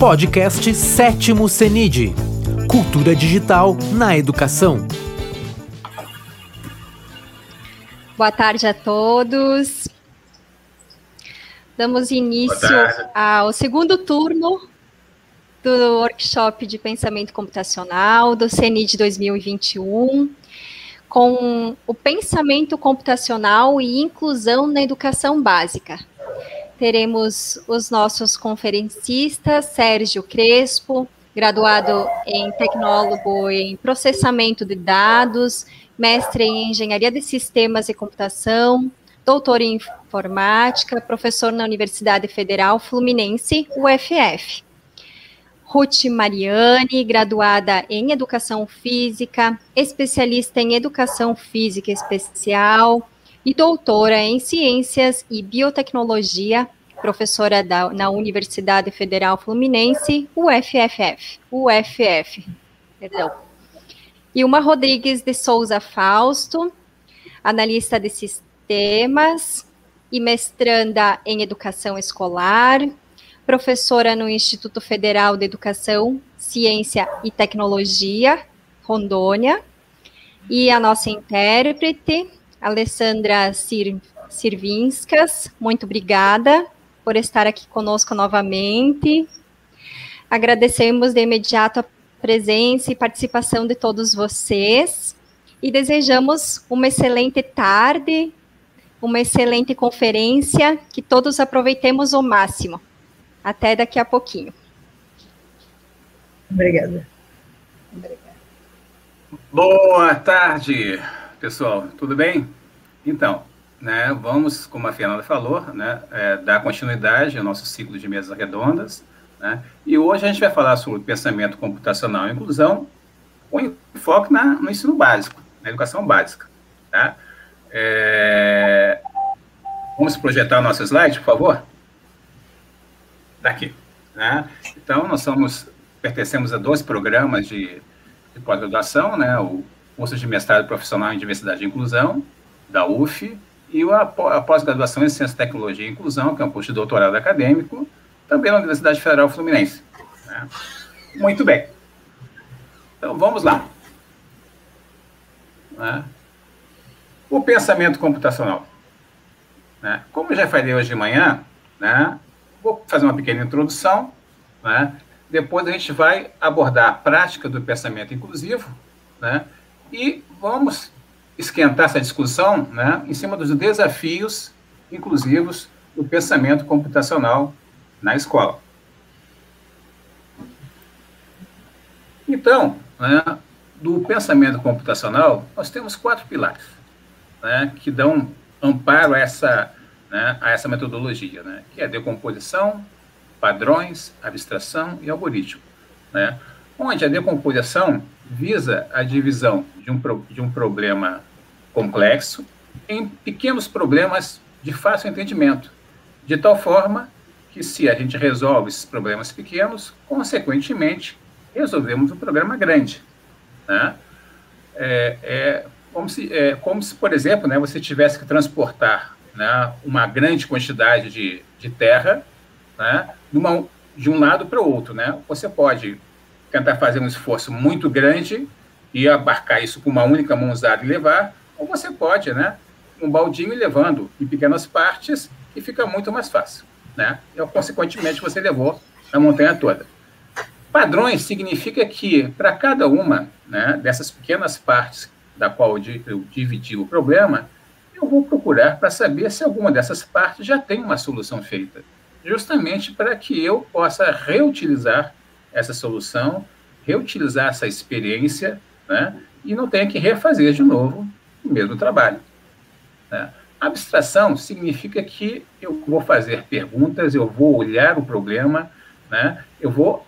Podcast Sétimo CENID Cultura Digital na Educação. Boa tarde a todos. Damos início ao segundo turno do workshop de pensamento computacional do CENID 2021, com o pensamento computacional e inclusão na educação básica. Teremos os nossos conferencistas, Sérgio Crespo, graduado em tecnólogo em processamento de dados, mestre em engenharia de sistemas e computação, doutor em informática, professor na Universidade Federal Fluminense, UFF. Ruth Mariani, graduada em Educação Física, especialista em Educação Física Especial e doutora em Ciências e Biotecnologia, professora da, na Universidade Federal Fluminense, UFFF, UFF, perdão. Uma Rodrigues de Souza Fausto, analista de sistemas e mestranda em Educação Escolar, professora no Instituto Federal de Educação, Ciência e Tecnologia, Rondônia, e a nossa intérprete, Alessandra Sir, Sirvinskas, muito obrigada por estar aqui conosco novamente. Agradecemos de imediato a presença e participação de todos vocês e desejamos uma excelente tarde, uma excelente conferência, que todos aproveitemos o máximo. Até daqui a pouquinho. Obrigada. Boa tarde, pessoal. Tudo bem? Então, né, vamos, como a Fernanda falou, né, é, dar continuidade ao nosso ciclo de mesas redondas. Né, e hoje a gente vai falar sobre pensamento computacional e inclusão, com enfoque na, no ensino básico, na educação básica. Tá? É, vamos projetar o nosso slide, por favor? daqui. Né? Então, nós somos, pertencemos a dois programas de, de pós-graduação, né? o curso de mestrado profissional em diversidade e inclusão, da UF, e a, pós-graduação em Ciência, Tecnologia e Inclusão, que é um curso de doutorado acadêmico, também na Universidade Federal Fluminense. Né? Muito bem. Então, vamos lá. Né? O pensamento computacional. Né? Como eu já falei hoje de manhã, né, Vou fazer uma pequena introdução, depois a gente vai abordar a prática do pensamento inclusivo, né? E vamos esquentar essa discussão né, em cima dos desafios inclusivos do pensamento computacional na escola. Então, né, do pensamento computacional, nós temos quatro pilares né, que dão amparo a essa né, a essa metodologia, né, que é decomposição, padrões, abstração e algoritmo. Né, onde a decomposição visa a divisão de um, de um problema complexo em pequenos problemas de fácil entendimento, de tal forma que, se a gente resolve esses problemas pequenos, consequentemente, resolvemos um problema grande. Né? É, é, como, se, é, como se, por exemplo, né, você tivesse que transportar né, uma grande quantidade de, de terra né, numa, de um lado para o outro. Né? Você pode tentar fazer um esforço muito grande e abarcar isso com uma única mão usada e levar, ou você pode, né, um baldinho e levando em pequenas partes e fica muito mais fácil. Né? E, consequentemente, você levou a montanha toda. Padrões significa que, para cada uma né, dessas pequenas partes da qual eu dividi o problema, eu vou procurar para saber se alguma dessas partes já tem uma solução feita, justamente para que eu possa reutilizar essa solução, reutilizar essa experiência, né, e não tenha que refazer de novo o mesmo trabalho. Né? Abstração significa que eu vou fazer perguntas, eu vou olhar o problema, né, eu vou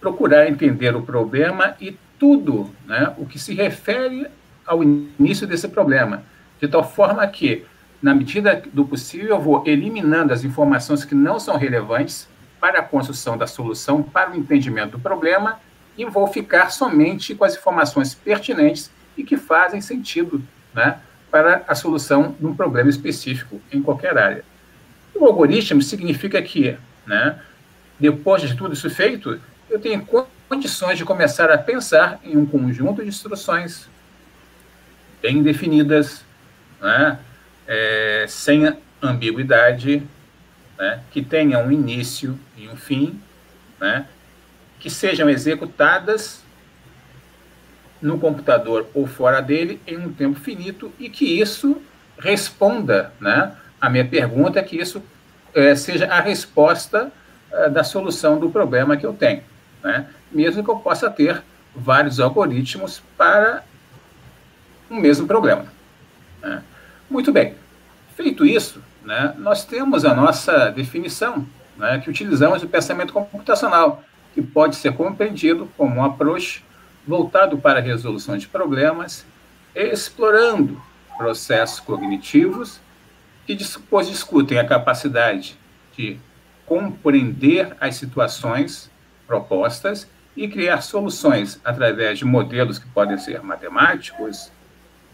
procurar entender o problema e tudo né, o que se refere ao início desse problema de tal forma que, na medida do possível, eu vou eliminando as informações que não são relevantes para a construção da solução, para o entendimento do problema, e vou ficar somente com as informações pertinentes e que fazem sentido né, para a solução de um problema específico em qualquer área. O algoritmo significa que né, depois de tudo isso feito, eu tenho condições de começar a pensar em um conjunto de instruções bem definidas, né? é, sem ambiguidade, né? que tenham um início e um fim, né? que sejam executadas no computador ou fora dele em um tempo finito e que isso responda né, a minha pergunta, que isso é, seja a resposta é, da solução do problema que eu tenho. Né? Mesmo que eu possa ter vários algoritmos para o mesmo problema. Né? Muito bem. Feito isso, né, nós temos a nossa definição, né, que utilizamos o pensamento computacional, que pode ser compreendido como um approach voltado para a resolução de problemas, explorando processos cognitivos que depois discutem a capacidade de compreender as situações propostas e criar soluções através de modelos que podem ser matemáticos,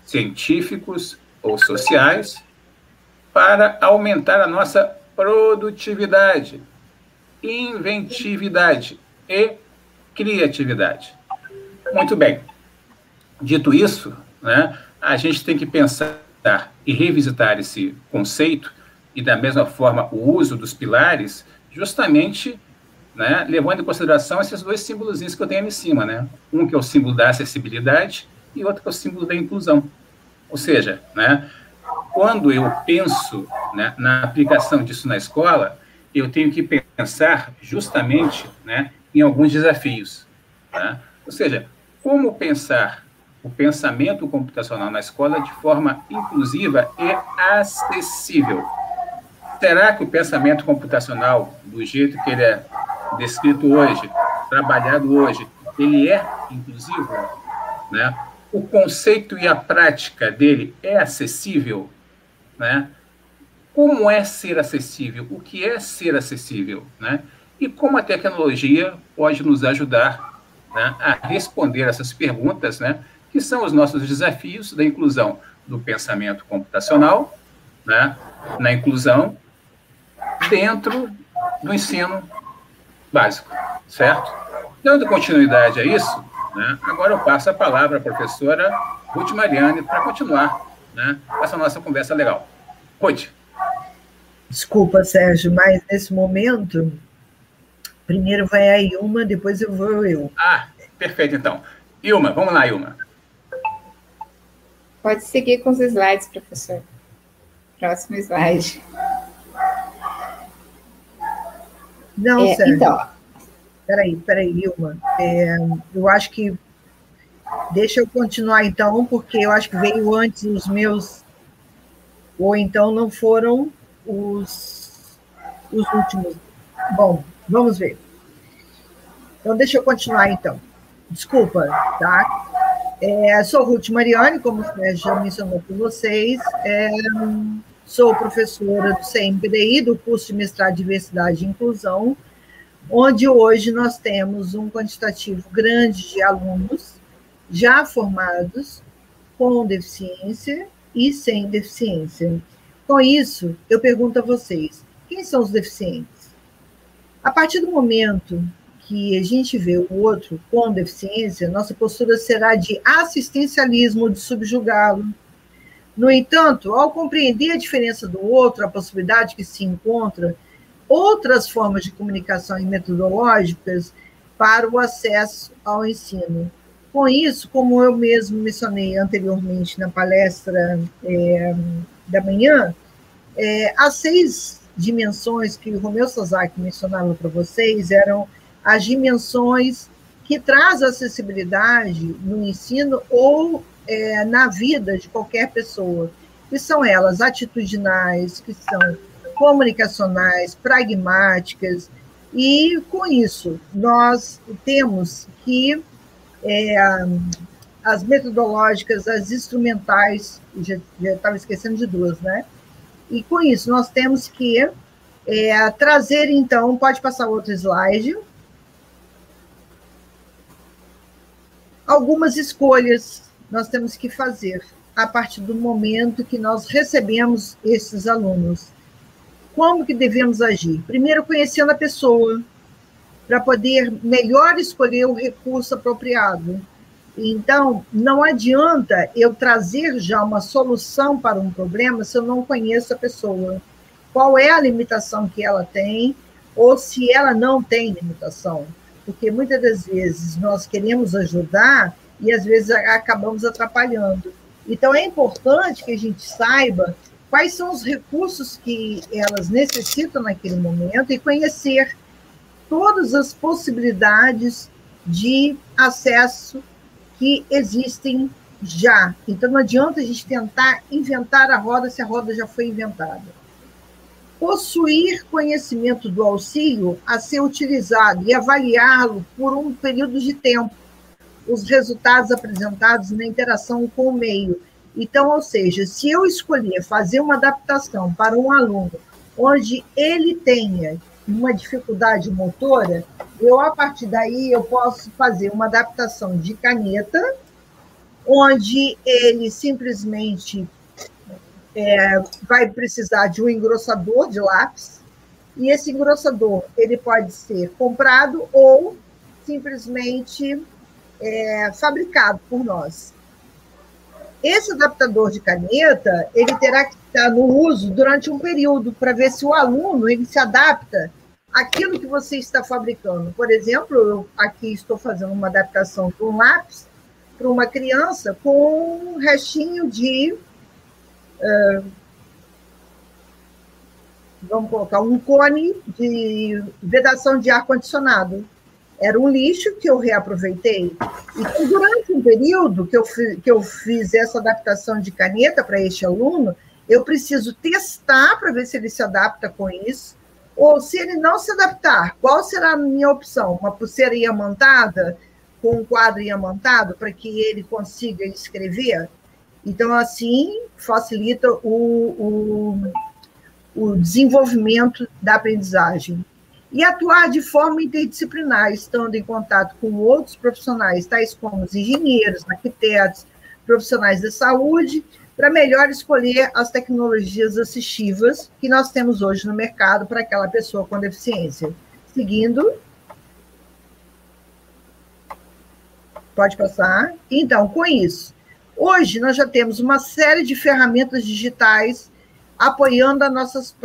científicos ou sociais, para aumentar a nossa produtividade, inventividade e criatividade. Muito bem. Dito isso, né, a gente tem que pensar e revisitar esse conceito e, da mesma forma, o uso dos pilares, justamente né, levando em consideração esses dois símbolos que eu tenho ali em cima. Né? Um que é o símbolo da acessibilidade e outro que é o símbolo da inclusão. Ou seja, né, quando eu penso né, na aplicação disso na escola, eu tenho que pensar justamente né, em alguns desafios. Né? Ou seja, como pensar o pensamento computacional na escola de forma inclusiva e acessível. Será que o pensamento computacional, do jeito que ele é descrito hoje, trabalhado hoje, ele é inclusivo? Né? O conceito e a prática dele é acessível? Né? Como é ser acessível? O que é ser acessível? Né? E como a tecnologia pode nos ajudar né, a responder essas perguntas, né, que são os nossos desafios da inclusão do pensamento computacional, né, na inclusão dentro do ensino básico, certo? Dando continuidade a isso, né, agora eu passo a palavra à professora Ruth Mariane para continuar né, essa nossa conversa legal. Ruth. Desculpa, Sérgio, mas nesse momento, primeiro vai a Ilma, depois eu vou eu. Ah, perfeito, então. Ilma, vamos lá, Ilma. Pode seguir com os slides, professor. Próximo slide. Não, é, Sérgio. Então. Peraí, peraí, Ilma. É, eu acho que. Deixa eu continuar então, porque eu acho que veio antes os meus. Ou então não foram os, os últimos. Bom, vamos ver. Então, deixa eu continuar então. Desculpa, tá? É, sou Ruth Mariani, como já mencionou com vocês, é, sou professora do CMPDI, do curso de mestrado de Diversidade e Inclusão, onde hoje nós temos um quantitativo grande de alunos já formados com deficiência e sem deficiência. Com isso, eu pergunto a vocês: quem são os deficientes? A partir do momento que a gente vê o outro com deficiência, nossa postura será de assistencialismo, de subjugá-lo. No entanto, ao compreender a diferença do outro, a possibilidade que se encontra outras formas de comunicação e metodológicas para o acesso ao ensino. Com isso, como eu mesmo mencionei anteriormente na palestra é, da manhã, é, as seis dimensões que o Romeu Sozak mencionava para vocês eram as dimensões que traz acessibilidade no ensino ou é, na vida de qualquer pessoa, que são elas atitudinais, que são comunicacionais, pragmáticas, e com isso nós temos que é, as metodológicas, as instrumentais, já estava esquecendo de duas, né? E com isso nós temos que é, trazer, então, pode passar outro slide, algumas escolhas nós temos que fazer a partir do momento que nós recebemos esses alunos. Como que devemos agir? Primeiro, conhecendo a pessoa, para poder melhor escolher o recurso apropriado. Então, não adianta eu trazer já uma solução para um problema se eu não conheço a pessoa. Qual é a limitação que ela tem, ou se ela não tem limitação. Porque muitas das vezes nós queremos ajudar e às vezes acabamos atrapalhando. Então, é importante que a gente saiba quais são os recursos que elas necessitam naquele momento e conhecer todas as possibilidades de acesso que existem já. Então, não adianta a gente tentar inventar a roda se a roda já foi inventada. Possuir conhecimento do auxílio a ser utilizado e avaliá-lo por um período de tempo, os resultados apresentados na interação com o meio. Então, ou seja, se eu escolher fazer uma adaptação para um aluno onde ele tenha uma dificuldade motora, eu, a partir daí, eu posso fazer uma adaptação de caneta, onde ele simplesmente é, vai precisar de um engrossador de lápis, e esse engrossador ele pode ser comprado ou simplesmente é, fabricado por nós. Esse adaptador de caneta ele terá que estar no uso durante um período para ver se o aluno ele se adapta aquilo que você está fabricando. Por exemplo, eu aqui estou fazendo uma adaptação de um lápis para uma criança com um restinho de. Uh, vamos colocar um cone de vedação de ar-condicionado. Era um lixo que eu reaproveitei. Então, durante um período que eu, que eu fiz essa adaptação de caneta para este aluno, eu preciso testar para ver se ele se adapta com isso ou se ele não se adaptar, qual será a minha opção? Uma pulseira iamantada, com um quadro iamantado, para que ele consiga escrever? Então, assim, facilita o, o, o desenvolvimento da aprendizagem. E atuar de forma interdisciplinar, estando em contato com outros profissionais, tais como os engenheiros, arquitetos, profissionais da saúde, para melhor escolher as tecnologias assistivas que nós temos hoje no mercado para aquela pessoa com deficiência. Seguindo. Pode passar. Então, com isso, hoje nós já temos uma série de ferramentas digitais apoiando as nossas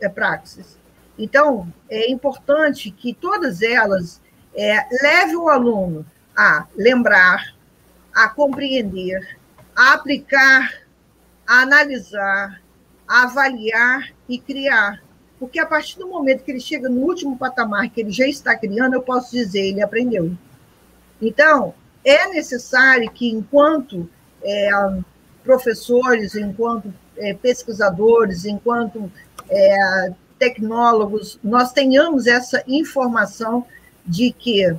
é, praxis. Então, é importante que todas elas é, levem o aluno a lembrar, a compreender, a aplicar a analisar, a avaliar e criar. Porque a partir do momento que ele chega no último patamar que ele já está criando, eu posso dizer, ele aprendeu. Então, é necessário que, enquanto é, professores, enquanto é, pesquisadores, enquanto é, tecnólogos, nós tenhamos essa informação de que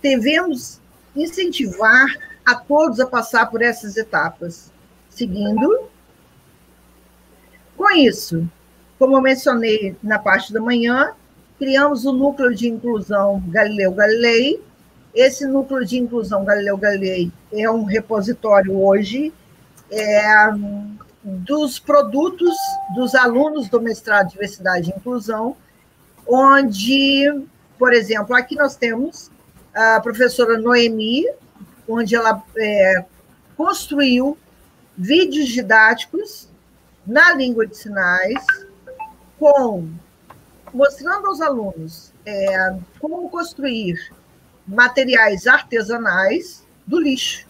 devemos incentivar a todos a passar por essas etapas seguindo. Com isso, como eu mencionei na parte da manhã, criamos o núcleo de inclusão Galileu Galilei. Esse núcleo de inclusão Galileu Galilei é um repositório hoje é, dos produtos dos alunos do mestrado de Diversidade e Inclusão, onde, por exemplo, aqui nós temos a professora Noemi, onde ela é, construiu vídeos didáticos na língua de sinais, com mostrando aos alunos é, como construir materiais artesanais do lixo.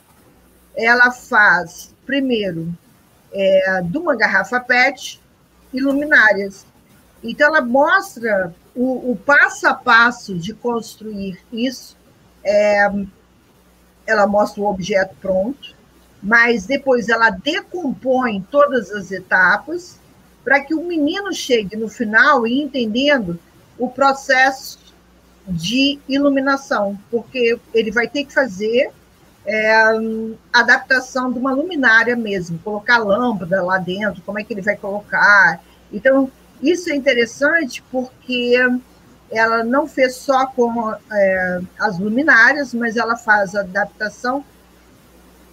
Ela faz, primeiro, é, de uma garrafa PET e luminárias. Então, ela mostra o, o passo a passo de construir isso. É, ela mostra o objeto pronto, mas depois ela decompõe todas as etapas para que o menino chegue no final e entendendo o processo de iluminação, porque ele vai ter que fazer é, adaptação de uma luminária mesmo, colocar lâmpada lá dentro, como é que ele vai colocar. Então, isso é interessante porque ela não fez só com é, as luminárias, mas ela faz adaptação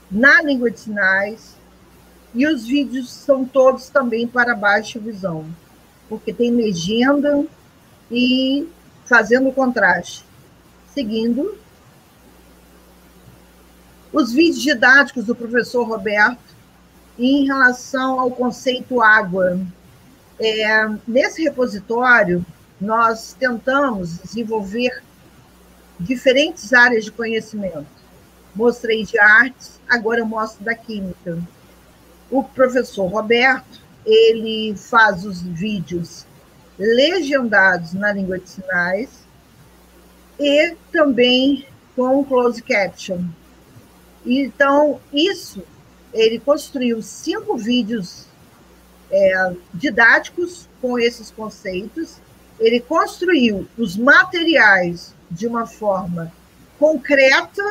na língua de sinais, e os vídeos são todos também para baixa visão, porque tem legenda e fazendo contraste, seguindo os vídeos didáticos do professor Roberto em relação ao conceito água. É, nesse repositório, nós tentamos desenvolver diferentes áreas de conhecimento. Mostrei de artes, agora mostro da química. O professor Roberto, ele faz os vídeos legendados na língua de sinais e também com close caption. Então, isso, ele construiu cinco vídeos é, didáticos com esses conceitos, ele construiu os materiais de uma forma concreta,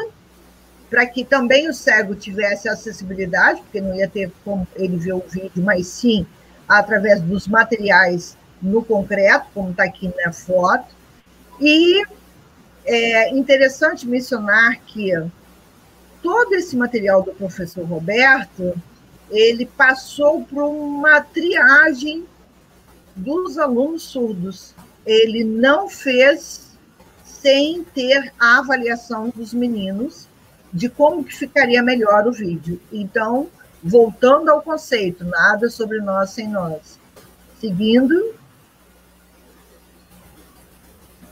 para que também o cego tivesse acessibilidade, porque não ia ter como ele ver o vídeo, mas sim através dos materiais no concreto, como está aqui na foto. E é interessante mencionar que todo esse material do professor Roberto, ele passou por uma triagem dos alunos surdos. Ele não fez sem ter a avaliação dos meninos de como que ficaria melhor o vídeo. Então, voltando ao conceito, nada sobre nós sem nós. Seguindo.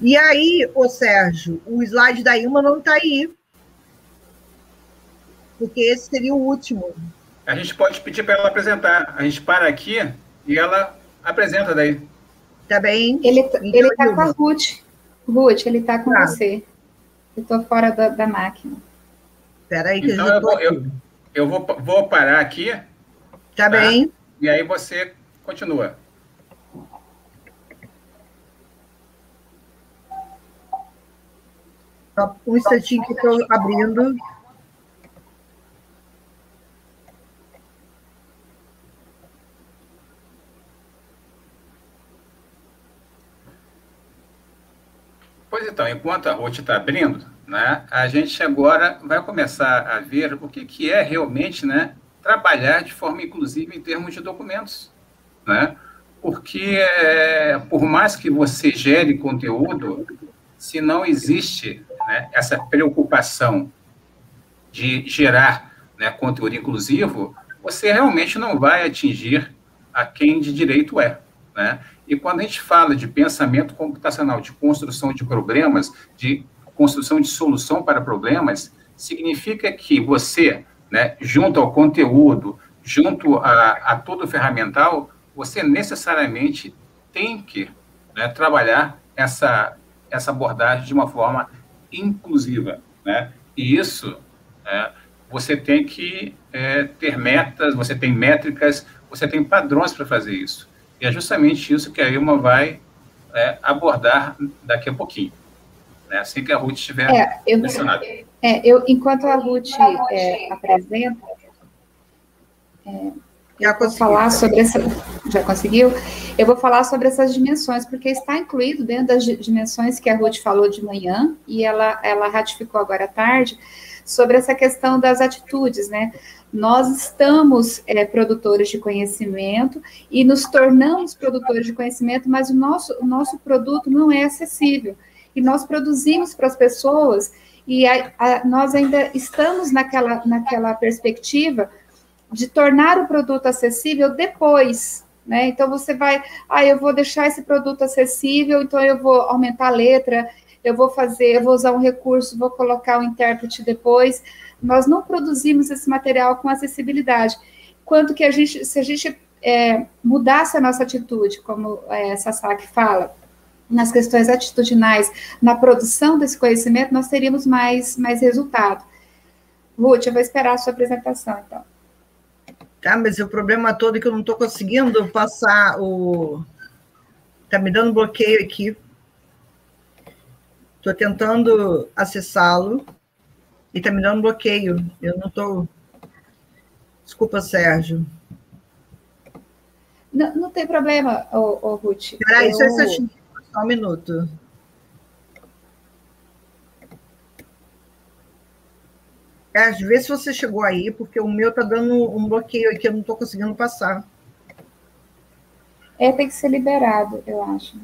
E aí, ô Sérgio, o slide da Ilma não está aí. Porque esse seria o último. A gente pode pedir para ela apresentar. A gente para aqui e ela apresenta daí. Tá bem? Ele, então, ele tá com a Ruth. Ruth, ele está com tá. você. Eu estou fora da, da máquina. Espera aí que então, eu, vou, eu, eu, vou, vou parar aqui. Tá, tá bem. E aí você continua. Um instantinho que estou abrindo. Pois então, enquanto a Ruth está abrindo, né, a gente agora vai começar a ver o que, que é realmente né, trabalhar de forma inclusiva em termos de documentos. Né? Porque, é, por mais que você gere conteúdo, se não existe né, essa preocupação de gerar né, conteúdo inclusivo, você realmente não vai atingir a quem de direito é. Né? E quando a gente fala de pensamento computacional, de construção de problemas, de construção de solução para problemas, significa que você, né, junto ao conteúdo, junto a, a todo o ferramental, você necessariamente tem que né, trabalhar essa, essa abordagem de uma forma inclusiva. Né? E isso, é, você tem que é, ter metas, você tem métricas, você tem padrões para fazer isso. E é justamente isso que a Ilma vai é, abordar daqui a pouquinho. Né? Assim que a Ruth estiver é, eu, é, eu, enquanto a Ruth é, apresenta, é, eu vou falar sobre essa. Já conseguiu? Eu vou falar sobre essas dimensões, porque está incluído dentro das dimensões que a Ruth falou de manhã, e ela, ela ratificou agora à tarde, sobre essa questão das atitudes, né? Nós estamos é, produtores de conhecimento e nos tornamos produtores de conhecimento, mas o nosso, o nosso produto não é acessível. E nós produzimos para as pessoas e a, a, nós ainda estamos naquela, naquela perspectiva de tornar o produto acessível depois, né? Então você vai, ah, eu vou deixar esse produto acessível, então eu vou aumentar a letra, eu vou fazer, eu vou usar um recurso, vou colocar o um intérprete depois. Nós não produzimos esse material com acessibilidade. Quanto que a gente, se a gente é, mudasse a nossa atitude, como é, Sasaki fala, nas questões atitudinais, na produção desse conhecimento, nós teríamos mais, mais resultado. Ruth, eu vou esperar a sua apresentação, então. Tá, mas o problema todo é que eu não estou conseguindo passar o. Está me dando bloqueio aqui. Estou tentando acessá-lo e está me dando bloqueio. Eu não estou. Desculpa, Sérgio. Não, não tem problema, ô, ô Ruth. Peraí, eu... só, só um minuto. Sérgio, vê se você chegou aí, porque o meu está dando um bloqueio aqui, eu não estou conseguindo passar. É, tem que ser liberado, eu acho.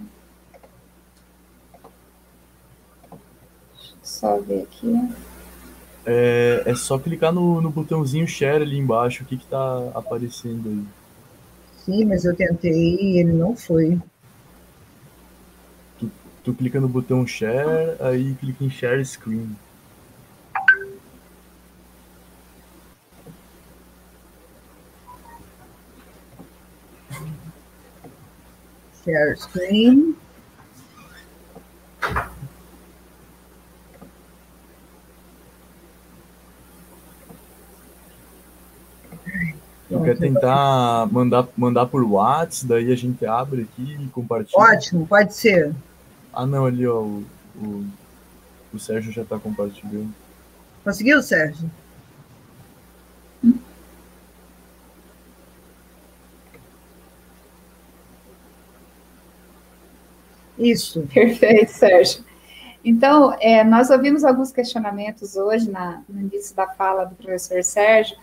Só ver aqui. É, é só clicar no, no botãozinho share ali embaixo, o que está aparecendo aí. Sim, mas eu tentei e ele não foi. Tu, tu clica no botão share, aí clica em share screen. Share screen. Tu quer tentar mandar, mandar por WhatsApp, daí a gente abre aqui e compartilha. Ótimo, pode ser. Ah, não, ali, ó, o, o, o Sérgio já está compartilhando. Conseguiu, Sérgio? Isso. Perfeito, Sérgio. Então, é, nós ouvimos alguns questionamentos hoje na, no início da fala do professor Sérgio,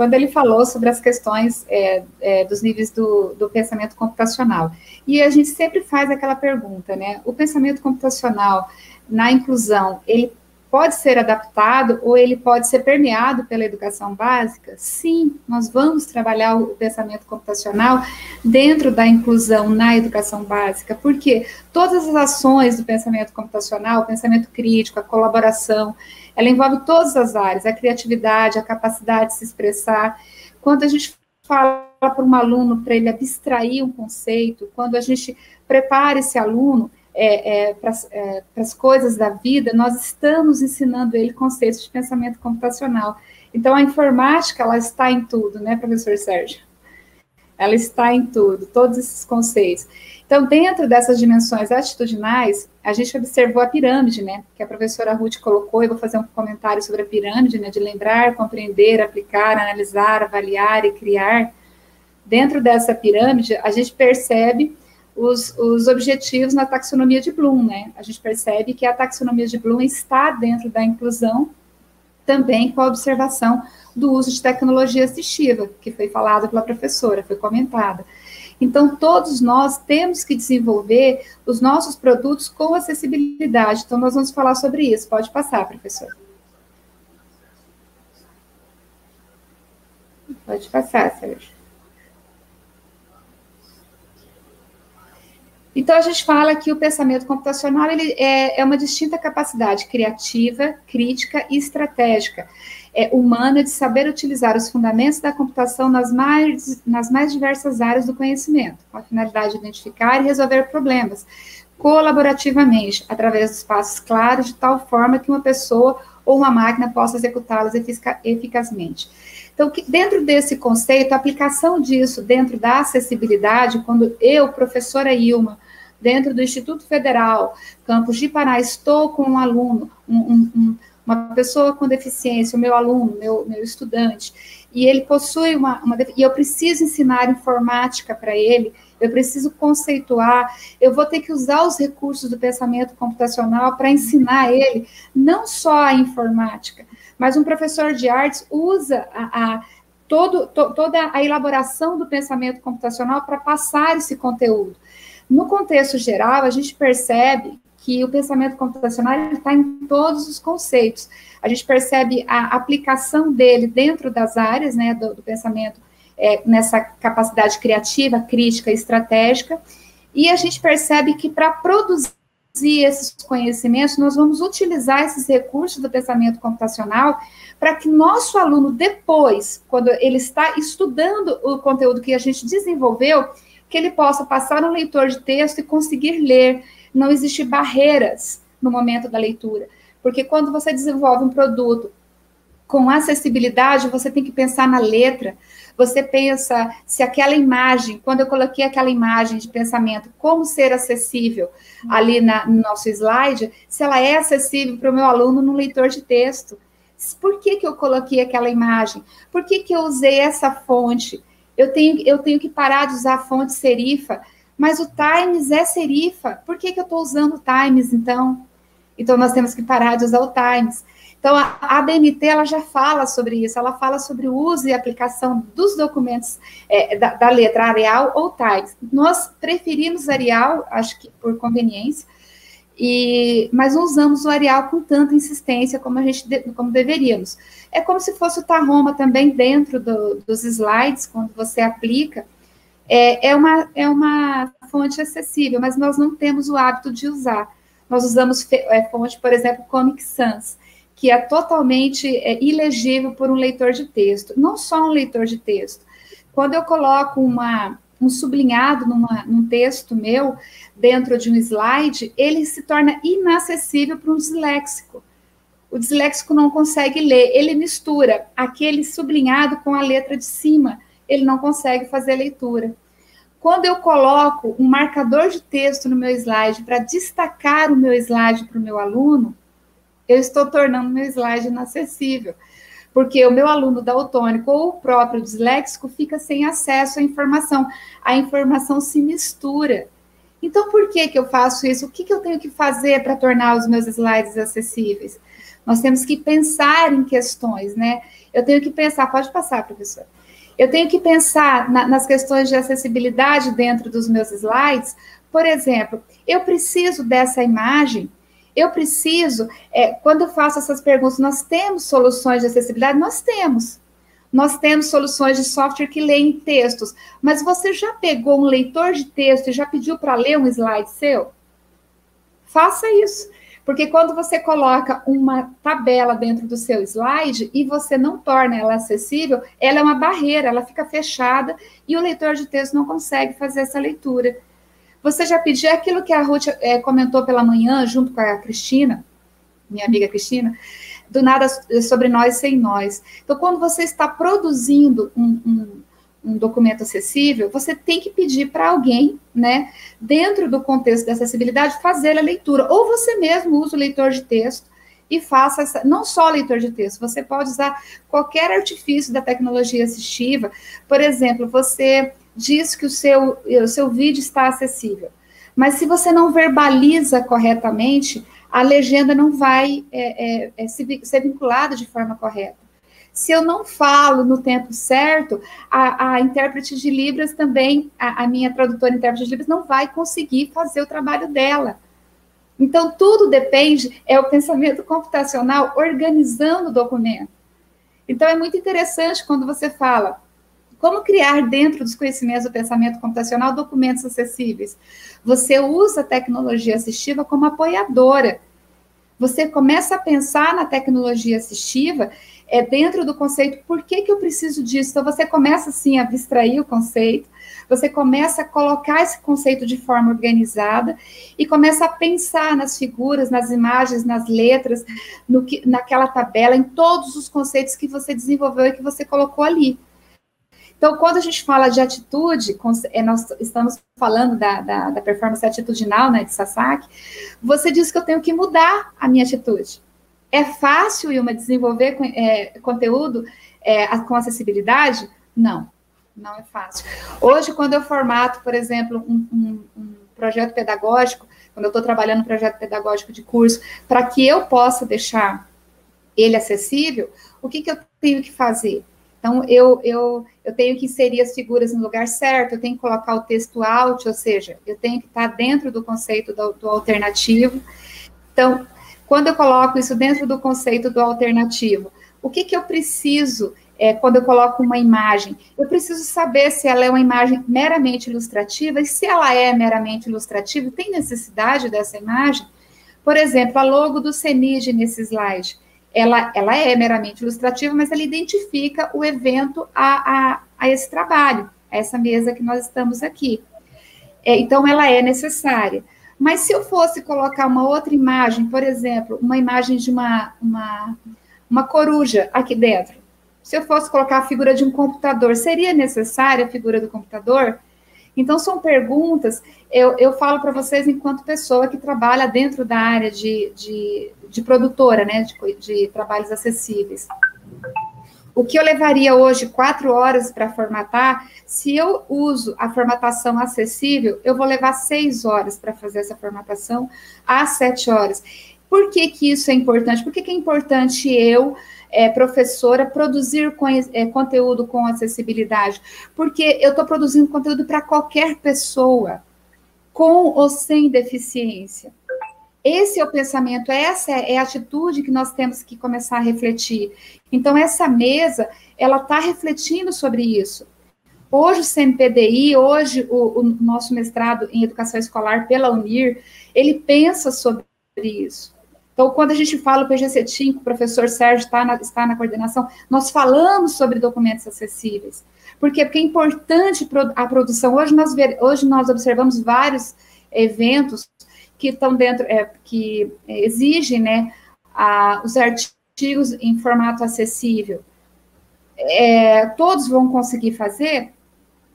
quando ele falou sobre as questões é, é, dos níveis do, do, pensamento computacional. E a gente sempre faz aquela pergunta, né? O pensamento computacional na inclusão, ele pode ser adaptado ou ele pode ser permeado pela educação básica? Sim, nós vamos trabalhar o pensamento computacional dentro da inclusão na educação básica, porque todas as ações do pensamento computacional, o pensamento crítico, a colaboração, ela envolve todas as áreas, a criatividade, a capacidade de se expressar. Quando a gente fala para um aluno para ele abstrair um conceito, quando a gente prepara esse aluno, é, é, para é, as coisas da vida, nós estamos ensinando ele conceitos de pensamento computacional. Então, a informática, ela está em tudo, né, professor Sérgio? Ela está em tudo, todos esses conceitos. Então, dentro dessas dimensões atitudinais, a gente observou a pirâmide, né, que a professora Ruth colocou, eu vou fazer um comentário sobre a pirâmide, né, de lembrar, compreender, aplicar, analisar, avaliar e criar. Dentro dessa pirâmide, a gente percebe os, os objetivos na taxonomia de Bloom, né? A gente percebe que a taxonomia de Bloom está dentro da inclusão também com a observação do uso de tecnologia assistiva, que foi falado pela professora, foi comentada. Então, todos nós temos que desenvolver os nossos produtos com acessibilidade. Então, nós vamos falar sobre isso. Pode passar, professor. Pode passar, Sérgio. Então, a gente fala que o pensamento computacional ele é, é uma distinta capacidade criativa, crítica e estratégica é, humana de saber utilizar os fundamentos da computação nas mais, nas mais diversas áreas do conhecimento, com a finalidade de identificar e resolver problemas colaborativamente, através de espaços claros, de tal forma que uma pessoa ou uma máquina possa executá-los eficazmente. Então, dentro desse conceito, a aplicação disso dentro da acessibilidade, quando eu, professora Ilma, dentro do Instituto Federal, Campos de Pará, estou com um aluno, um, um, uma pessoa com deficiência, o meu aluno, meu, meu estudante, e ele possui uma, uma e eu preciso ensinar informática para ele, eu preciso conceituar, eu vou ter que usar os recursos do pensamento computacional para ensinar ele não só a informática, mas um professor de artes usa a, a todo, to, toda a elaboração do pensamento computacional para passar esse conteúdo. No contexto geral, a gente percebe que o pensamento computacional está em todos os conceitos. A gente percebe a aplicação dele dentro das áreas né, do, do pensamento, é, nessa capacidade criativa, crítica, estratégica, e a gente percebe que para produzir esses conhecimentos, nós vamos utilizar esses recursos do pensamento computacional para que nosso aluno, depois, quando ele está estudando o conteúdo que a gente desenvolveu, que ele possa passar no leitor de texto e conseguir ler. Não existe barreiras no momento da leitura, porque quando você desenvolve um produto com acessibilidade, você tem que pensar na letra, você pensa se aquela imagem, quando eu coloquei aquela imagem de pensamento, como ser acessível ali na, no nosso slide, se ela é acessível para o meu aluno no leitor de texto. Por que, que eu coloquei aquela imagem? Por que, que eu usei essa fonte? Eu tenho, eu tenho que parar de usar a fonte serifa, mas o Times é serifa. Por que, que eu estou usando o Times, então? Então, nós temos que parar de usar o Times. Então, a, a BNT ela já fala sobre isso, ela fala sobre o uso e aplicação dos documentos é, da, da, letra Arial ou Times. Nós preferimos Arial, acho que por conveniência, E, mas não usamos o Arial com tanta insistência como a gente como deveríamos. É como se fosse o Tarroma também dentro do, dos slides, quando você aplica. É, é, uma, é uma fonte acessível, mas nós não temos o hábito de usar. Nós usamos é, fonte, por exemplo, Comic Sans, que é totalmente é, ilegível por um leitor de texto. Não só um leitor de texto. Quando eu coloco uma, um sublinhado numa, num texto meu, dentro de um slide, ele se torna inacessível para um disléxico. O disléxico não consegue ler, ele mistura aquele sublinhado com a letra de cima, ele não consegue fazer a leitura. Quando eu coloco um marcador de texto no meu slide para destacar o meu slide para o meu aluno, eu estou tornando meu slide inacessível porque o meu aluno daltônico ou o próprio disléxico fica sem acesso à informação. A informação se mistura. Então, por que, que eu faço isso? O que, que eu tenho que fazer para tornar os meus slides acessíveis? Nós temos que pensar em questões, né? Eu tenho que pensar, pode passar, professor. Eu tenho que pensar na, nas questões de acessibilidade dentro dos meus slides. Por exemplo, eu preciso dessa imagem eu preciso, é, quando eu faço essas perguntas, nós temos soluções de acessibilidade? Nós temos. Nós temos soluções de software que leem textos, mas você já pegou um leitor de texto e já pediu para ler um slide seu? Faça isso. Porque quando você coloca uma tabela dentro do seu slide e você não torna ela acessível, ela é uma barreira, ela fica fechada e o leitor de texto não consegue fazer essa leitura. Você já pediu aquilo que a Ruth é, comentou pela manhã, junto com a Cristina, minha amiga Cristina, do nada sobre nós sem nós. Então, quando você está produzindo um, um, um documento acessível, você tem que pedir para alguém, né, dentro do contexto da acessibilidade, fazer a leitura. Ou você mesmo usa o leitor de texto e faça essa, não só leitor de texto, você pode usar qualquer artifício da tecnologia assistiva. Por exemplo, você diz que o seu, o seu vídeo está acessível. Mas se você não verbaliza corretamente, a legenda não vai é, é, é, ser vinculada de forma correta. Se eu não falo no tempo certo, a, a intérprete de Libras também, a, a minha tradutora intérprete de Libras, não vai conseguir fazer o trabalho dela. Então, tudo depende, é o pensamento computacional organizando o documento. Então, é muito interessante quando você fala, como criar dentro dos conhecimentos do pensamento computacional documentos acessíveis? Você usa a tecnologia assistiva como apoiadora. Você começa a pensar na tecnologia assistiva é dentro do conceito, por que, que eu preciso disso? Então, você começa, assim, a abstrair o conceito, você começa a colocar esse conceito de forma organizada e começa a pensar nas figuras, nas imagens, nas letras, no que, naquela tabela, em todos os conceitos que você desenvolveu e que você colocou ali. Então, quando a gente fala de atitude, é, nós estamos falando da, da, da performance atitudinal, né, de Sasaki, você diz que eu tenho que mudar a minha atitude. É fácil, Ilma, desenvolver é, conteúdo é, com acessibilidade? Não, não é fácil. Hoje, quando eu formato, por exemplo, um, um, um projeto pedagógico, quando eu estou trabalhando um projeto pedagógico de curso, para que eu possa deixar ele acessível, o que, que eu tenho que fazer? Então, eu, eu, eu tenho que inserir as figuras no lugar certo, eu tenho que colocar o texto out, ou seja, eu tenho que estar dentro do conceito do, do alternativo. Então, quando eu coloco isso dentro do conceito do alternativo, o que, que eu preciso é, quando eu coloco uma imagem? Eu preciso saber se ela é uma imagem meramente ilustrativa, e se ela é meramente ilustrativa, tem necessidade dessa imagem? Por exemplo, a logo do CENID nesse slide ela, ela é meramente ilustrativa, mas ela identifica o evento a, a, a esse trabalho, a essa mesa que nós estamos aqui. É, então, ela é necessária. Mas se eu fosse colocar uma outra imagem, por exemplo, uma imagem de uma, uma, uma coruja aqui dentro, se eu fosse colocar a figura de um computador, seria necessária a figura do computador? Então, são perguntas, eu, eu falo para vocês enquanto pessoa que trabalha dentro da área de, de, de produtora, né, de, de trabalhos acessíveis. O que eu levaria hoje quatro horas para formatar, se eu uso a formatação acessível, eu vou levar seis horas para fazer essa formatação, às sete horas. Por que, que isso é importante? Por que, que é importante eu é, professora, produzir com, é, conteúdo com acessibilidade, porque eu estou produzindo conteúdo para qualquer pessoa, com ou sem deficiência. Esse é o pensamento, essa é a atitude que nós temos que começar a refletir. Então, essa mesa, ela está refletindo sobre isso. Hoje o CNPDI, hoje o, o, nosso mestrado em educação escolar pela Unir, ele pensa sobre isso. Então, quando a gente fala o PGC TIM, o professor Sérgio está na, está na coordenação, nós falamos sobre documentos acessíveis. Por quê? Porque é importante a produção. Hoje nós, hoje nós observamos vários eventos que estão dentro, é, que exigem né, a, os artigos em formato acessível. É, todos vão conseguir fazer?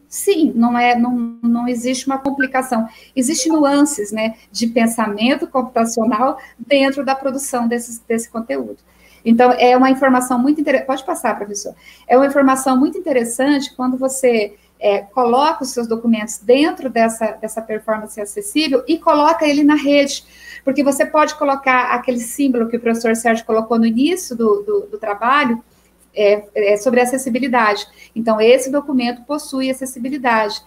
Sim, não é, não, não existe uma complicação. Existem nuances, né, de pensamento computacional dentro da produção desse, desse conteúdo. Então, é uma informação muito interessante. Pode passar, professor. É uma informação muito interessante quando você é, coloca os seus documentos dentro dessa, dessa performance acessível e coloca ele na rede. Porque você pode colocar aquele símbolo que o professor Sérgio colocou no início do, do, do trabalho, é, é sobre acessibilidade. Então, esse documento possui acessibilidade.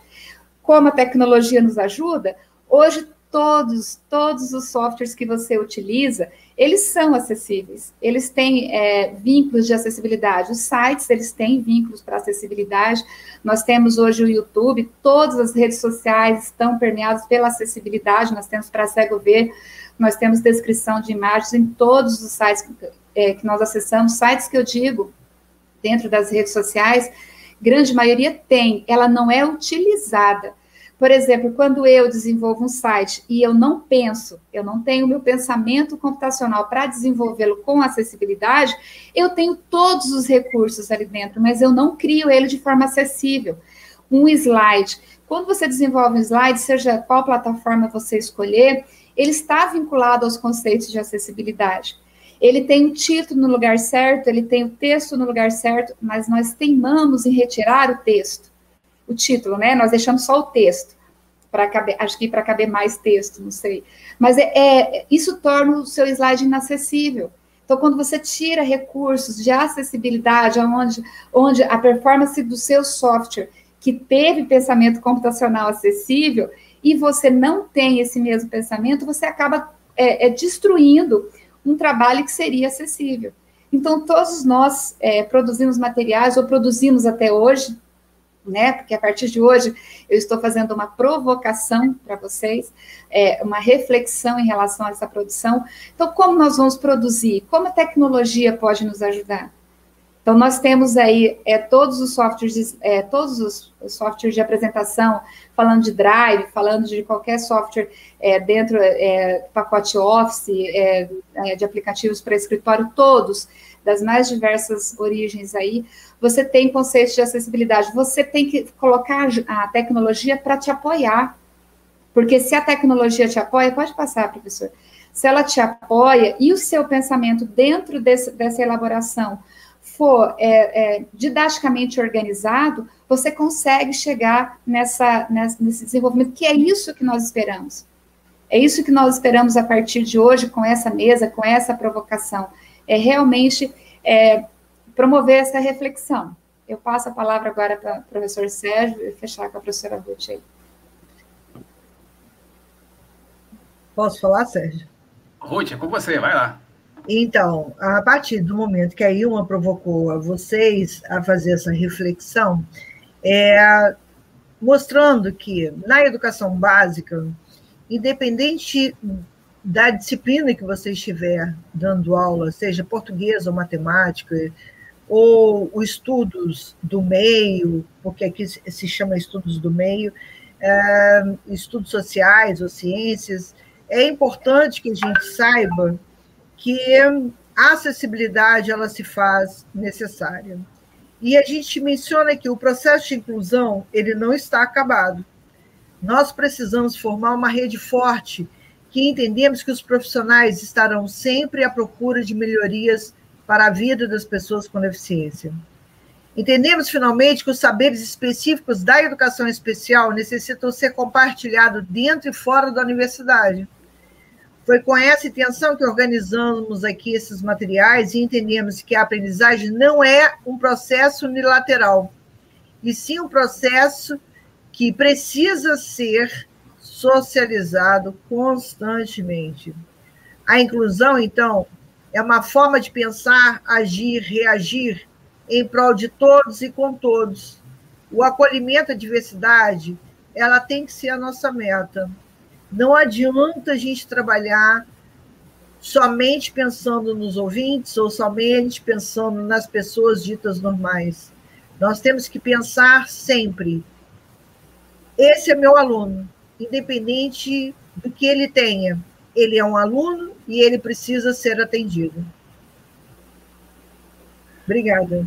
Como a tecnologia nos ajuda, hoje todos, todos os softwares que você utiliza, eles são acessíveis, eles têm é, vínculos de acessibilidade. Os sites, eles têm vínculos para acessibilidade. Nós temos hoje o YouTube, todas as redes sociais estão permeadas pela acessibilidade, nós temos para cego ver, nós temos descrição de imagens em todos os sites é, que nós acessamos, sites que eu digo, dentro das redes sociais, grande maioria tem, ela não é utilizada. Por exemplo, quando eu desenvolvo um site e eu não penso, eu não tenho meu pensamento computacional para desenvolvê-lo com acessibilidade, eu tenho todos os recursos ali dentro, mas eu não crio ele de forma acessível. Um slide. Quando você desenvolve um slide, seja qual plataforma você escolher, ele está vinculado aos conceitos de acessibilidade ele tem o título no lugar certo, ele tem o texto no lugar certo, mas nós teimamos em retirar o texto, o título, né? Nós deixamos só o texto, para caber, acho que para caber mais texto, não sei. Mas é, é, isso torna o seu slide inacessível. Então, quando você tira recursos de acessibilidade, onde, onde a performance do seu software, que teve pensamento computacional acessível, e você não tem esse mesmo pensamento, você acaba é, é, destruindo um trabalho que seria acessível. Então, todos nós é, produzimos materiais, ou produzimos até hoje, né? Porque a partir de hoje eu estou fazendo uma provocação para vocês, é, uma reflexão em relação a essa produção. Então, como nós vamos produzir? Como a tecnologia pode nos ajudar? Então, nós temos aí é, todos os softwares, é, todos os softwares de apresentação, falando de Drive, falando de qualquer software é, dentro é, pacote Office, é, é, de aplicativos para escritório, todos, das mais diversas origens aí, você tem conceitos de acessibilidade. Você tem que colocar a tecnologia para te apoiar. Porque se a tecnologia te apoia, pode passar, professor. Se ela te apoia e o seu pensamento dentro desse, dessa elaboração for é, é, didaticamente organizado, você consegue chegar nessa, nesse desenvolvimento, que é isso que nós esperamos. É isso que nós esperamos a partir de hoje, com essa mesa, com essa provocação. É realmente é, promover essa reflexão. Eu passo a palavra agora para o professor Sérgio e fechar com a professora Ruth aí. Posso falar, Sérgio? Ruth, é com você, vai lá. Então, a partir do momento que a Ilma provocou a vocês a fazer essa reflexão, é, mostrando que na educação básica, independente da disciplina que você estiver dando aula, seja português ou matemática, ou os estudos do meio, porque aqui se chama estudos do meio, é, estudos sociais ou ciências, é importante que a gente saiba que a acessibilidade ela se faz necessária. E a gente menciona que o processo de inclusão ele não está acabado. Nós precisamos formar uma rede forte que entendemos que os profissionais estarão sempre à procura de melhorias para a vida das pessoas com deficiência. Entendemos finalmente que os saberes específicos da educação especial necessitam ser compartilhados dentro e fora da universidade foi com essa intenção que organizamos aqui esses materiais e entendemos que a aprendizagem não é um processo unilateral, e sim um processo que precisa ser socializado constantemente. A inclusão, então, é uma forma de pensar, agir, reagir em prol de todos e com todos. O acolhimento à diversidade, ela tem que ser a nossa meta. Não adianta a gente trabalhar somente pensando nos ouvintes ou somente pensando nas pessoas ditas normais. Nós temos que pensar sempre. Esse é meu aluno, independente do que ele tenha. Ele é um aluno e ele precisa ser atendido. Obrigada.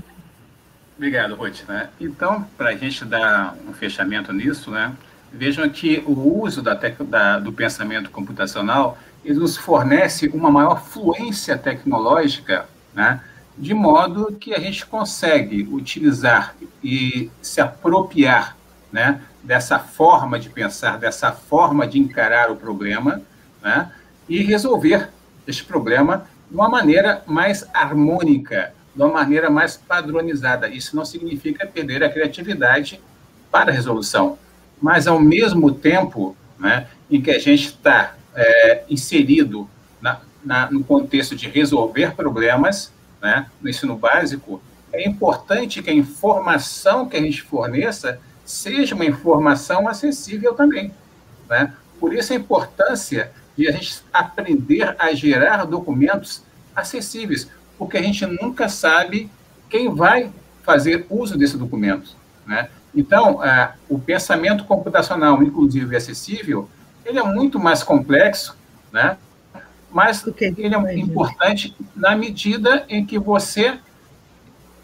Obrigado, Ruth. Né? Então, para a gente dar um fechamento nisso, né, vejam que o uso da, da, do pensamento computacional ele nos fornece uma maior fluência tecnológica, né, de modo que a gente consegue utilizar e se apropriar né, dessa forma de pensar, dessa forma de encarar o problema, né, e resolver este problema de uma maneira mais harmônica, de uma maneira mais padronizada. Isso não significa perder a criatividade para a resolução, mas ao mesmo tempo né, em que a gente está é, inserido na, na, no contexto de resolver problemas, né, no ensino básico, é importante que a informação que a gente forneça seja uma informação acessível também. Né? Por isso a importância de a gente aprender a gerar documentos acessíveis, porque a gente nunca sabe quem vai fazer uso desse documento. Né? Então, é, o pensamento computacional inclusivo e acessível, ele é muito mais complexo, né? mas ele é importante na medida em que você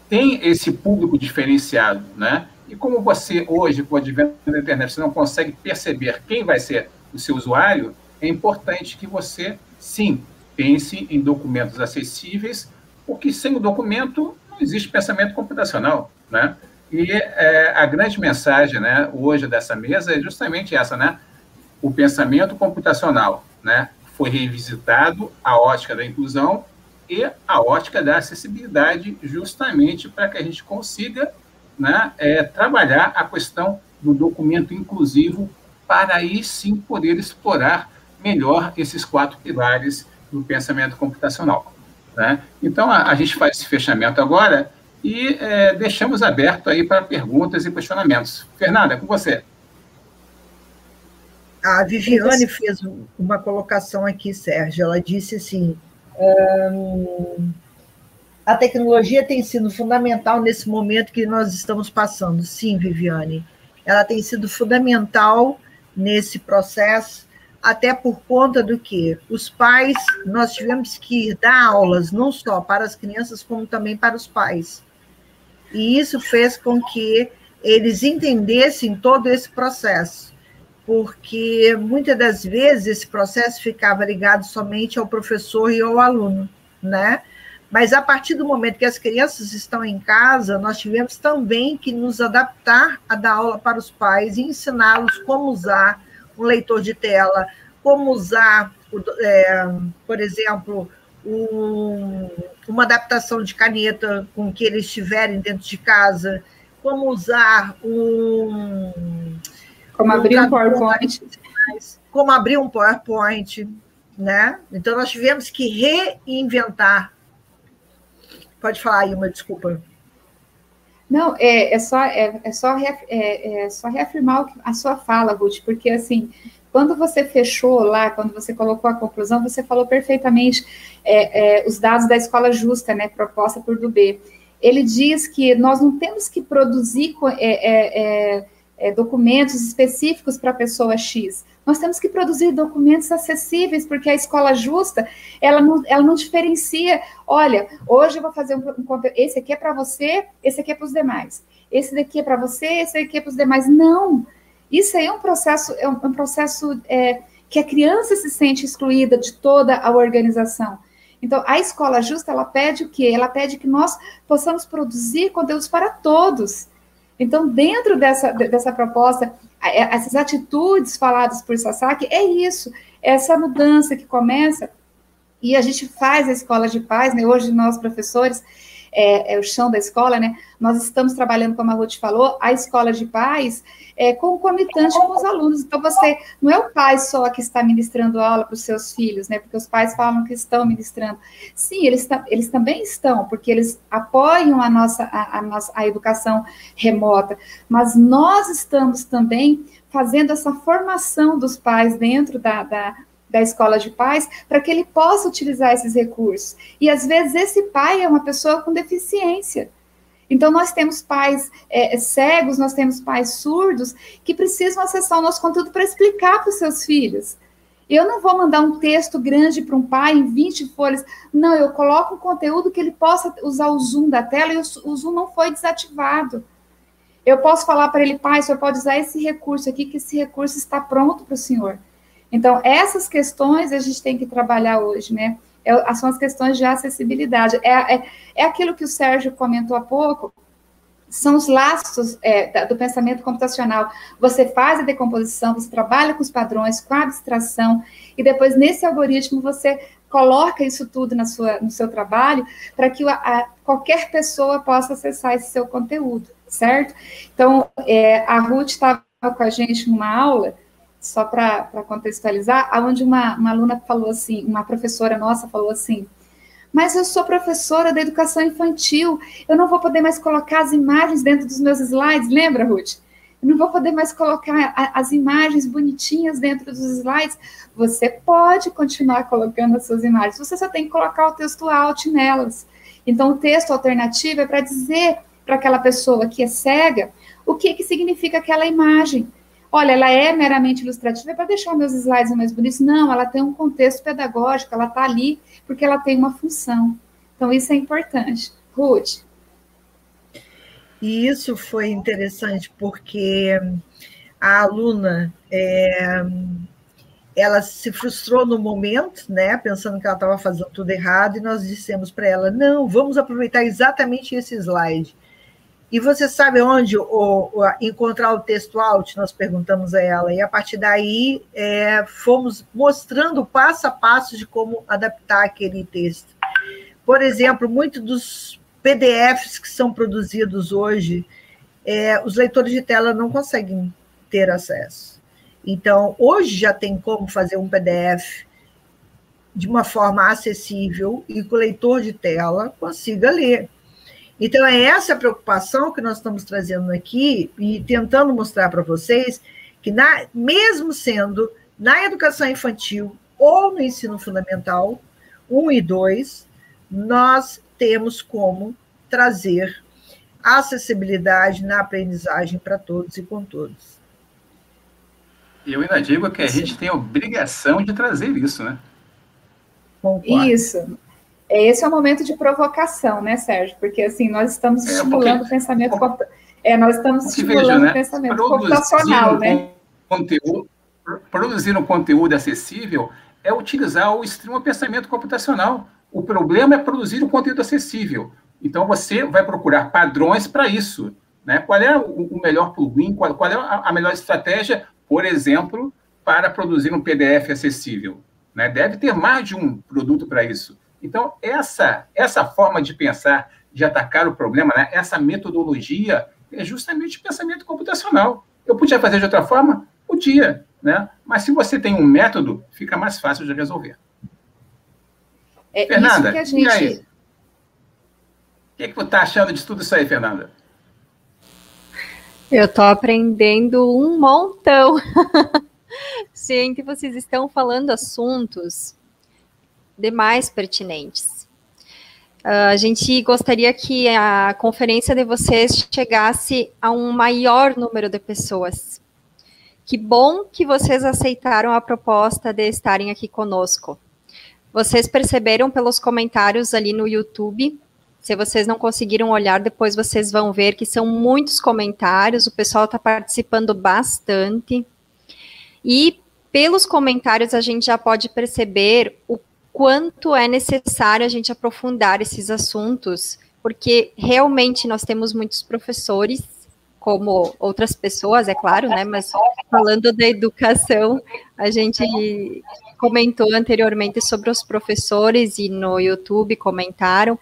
tem esse público diferenciado, né? E como você hoje, com o advento da internet, você não consegue perceber quem vai ser o seu usuário, é importante que você, sim, pense em documentos acessíveis porque sem o documento não existe pensamento computacional, né? E é, a grande mensagem, né, hoje dessa mesa é justamente essa, né? O pensamento computacional, né, foi revisitado a ótica da inclusão e a ótica da acessibilidade, justamente para que a gente consiga, né, é, trabalhar a questão do documento inclusivo para aí sim poder explorar melhor esses quatro pilares do pensamento computacional. Né? Então, a, a, gente faz esse fechamento agora e é, deixamos aberto aí para perguntas e questionamentos. Fernanda, é com você. A Viviane fez uma colocação aqui, Sérgio. Ela disse assim: a tecnologia tem sido fundamental nesse momento que nós estamos passando. Sim, Viviane, ela tem sido fundamental nesse processo até por conta do que os pais, nós tivemos que dar aulas não só para as crianças, como também para os pais. E isso fez com que eles entendessem todo esse processo, porque muitas das vezes esse processo ficava ligado somente ao professor e ao aluno, né? Mas a partir do momento que as crianças estão em casa, nós tivemos também que nos adaptar a dar aula para os pais e ensiná-los como usar um leitor de tela, como usar, é, por exemplo, um, uma adaptação de caneta com que eles estiverem dentro de casa, como usar um. Como abrir um PowerPoint. Como abrir um PowerPoint, né? Então, nós tivemos que reinventar. Pode falar, Ilma, desculpa. Não, é, é só, é, é só, é, é, só reafirmar a sua fala, Ruth, porque assim, quando você fechou lá, quando você colocou a conclusão, você falou perfeitamente é, é, os dados da escola justa, né, proposta por Dubé. Ele diz que nós não temos que produzir é, é, documentos específicos para a pessoa X. Nós temos que produzir documentos acessíveis, porque a escola justa, ela não, ela não diferencia, olha, hoje eu vou fazer um, um esse aqui é para você, esse aqui é para os demais. Esse daqui é para você, esse aqui é para os demais. Não, isso aí é um processo, é um, um processo é, que a criança se sente excluída de toda a organização. Então, a escola justa, ela pede o quê? Ela pede que nós possamos produzir conteúdos para todos. Então, dentro dessa, dessa proposta, é, essas atitudes faladas por Sasaki, é isso, essa mudança que começa, e a gente faz a escola de paz, né? hoje nós, professores, é, é, o chão da escola, né? Nós estamos trabalhando, como a Ruth falou, a escola de pais é, concomitante com os alunos. Então, você não é o pai só que está ministrando aula para os seus filhos, né? Porque os pais falam que estão ministrando. Sim, eles, eles também estão, porque eles apoiam a nossa, a, a, nossa, a educação remota, mas nós estamos também fazendo essa formação dos pais dentro da, da da escola de pais para que ele possa utilizar esses recursos. E às vezes esse pai é uma pessoa com deficiência. Então, nós temos pais é, cegos, nós temos pais surdos que precisam acessar o nosso conteúdo para explicar para os seus filhos. Eu não vou mandar um texto grande para um pai em 20 folhas. Não, eu coloco um conteúdo que ele possa usar o zoom da tela e o, o zoom não foi desativado. Eu posso falar para ele, pai, o senhor pode usar esse recurso aqui, que esse recurso está pronto para o senhor. Então, essas questões a gente tem que trabalhar hoje, né? É, são as questões de acessibilidade. É, é, é aquilo que o Sérgio comentou há pouco, são os laços é, do pensamento computacional. Você faz a decomposição, você trabalha com os padrões, com a abstração, e depois, nesse algoritmo, você coloca isso tudo na sua, no seu trabalho para que a, a, qualquer pessoa possa acessar esse seu conteúdo, certo? Então, é, a Ruth estava com a gente numa aula só para contextualizar, onde uma, uma aluna falou assim, uma professora nossa falou assim, mas eu sou professora da educação infantil, eu não vou poder mais colocar as imagens dentro dos meus slides, lembra, Ruth? Eu não vou poder mais colocar a, as imagens bonitinhas dentro dos slides. Você pode continuar colocando as suas imagens, você só tem que colocar o texto alt nelas. Então, o texto alternativo é para dizer para aquela pessoa que é cega o que, que significa aquela imagem. Olha, ela é meramente ilustrativa para deixar meus slides mais bonitos. Não, ela tem um contexto pedagógico, ela está ali porque ela tem uma função. Então, isso é importante. Ruth. E isso foi interessante porque a aluna é, ela se frustrou no momento, né, pensando que ela estava fazendo tudo errado, e nós dissemos para ela: não, vamos aproveitar exatamente esse slide. E você sabe onde o, o, encontrar o texto? Nós perguntamos a ela. E a partir daí é, fomos mostrando passo a passo de como adaptar aquele texto. Por exemplo, muitos dos PDFs que são produzidos hoje, é, os leitores de tela não conseguem ter acesso. Então, hoje já tem como fazer um PDF de uma forma acessível e que o leitor de tela consiga ler. Então, é essa preocupação que nós estamos trazendo aqui e tentando mostrar para vocês que, na, mesmo sendo na educação infantil ou no ensino fundamental, 1 e 2, nós temos como trazer acessibilidade na aprendizagem para todos e com todos. Eu ainda digo que a gente tem a obrigação de trazer isso, né? Concordo. Isso. Esse é o momento de provocação, né, Sérgio? Porque assim, nós estamos é, estimulando o pensamento é, nós estamos estimulando veja, né? o pensamento computacional, né? Conteúdo, produzir um conteúdo acessível é utilizar o extremo pensamento computacional. O problema é produzir um conteúdo acessível. Então você vai procurar padrões para isso. Né? Qual é o melhor plugin, qual, qual é a melhor estratégia, por exemplo, para produzir um PDF acessível? Né? Deve ter mais de um produto para isso. Então, essa, essa forma de pensar, de atacar o problema, né, essa metodologia, é justamente o pensamento computacional. Eu podia fazer de outra forma? Podia, né? mas se você tem um método, fica mais fácil de resolver. É Fernanda, que a gente... e aí? O que, é que você está achando de tudo isso aí, Fernanda? Eu estou aprendendo um montão. Sim, que vocês estão falando assuntos demais pertinentes. Uh, a gente gostaria que a conferência de vocês chegasse a um maior número de pessoas. Que bom que vocês aceitaram a proposta de estarem aqui conosco. Vocês perceberam pelos comentários ali no YouTube. Se vocês não conseguiram olhar, depois vocês vão ver que são muitos comentários, o pessoal está participando bastante. E pelos comentários a gente já pode perceber o quanto é necessário a gente aprofundar esses assuntos, porque realmente nós temos muitos professores, como outras pessoas, é claro, né? Mas falando da educação, a gente comentou anteriormente sobre os professores e no YouTube comentaram.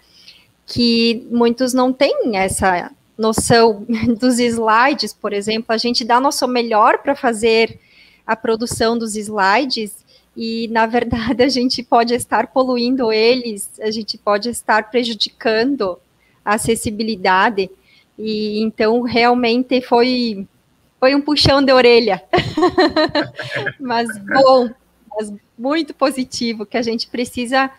que muitos não têm essa noção dos slides, por exemplo. A gente dá nosso melhor para fazer a produção dos slides e, na verdade, a gente pode estar poluindo eles, a gente pode estar prejudicando a acessibilidade. E então, realmente foi foi um puxão de orelha. mas bom, mas muito positivo, que a gente precisa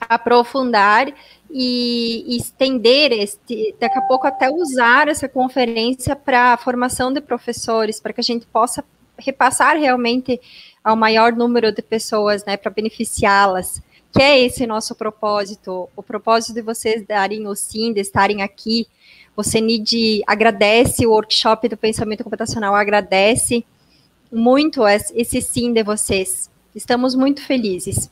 aprofundar e, estender este, daqui a pouco até usar essa conferência para a formação de professores, para que a gente possa repassar realmente ao maior número de pessoas, né, para beneficiá-las, que é esse nosso propósito, o propósito de vocês darem o sim, de estarem aqui, o CENID agradece, o workshop do pensamento computacional agradece muito esse sim de vocês. Estamos muito felizes.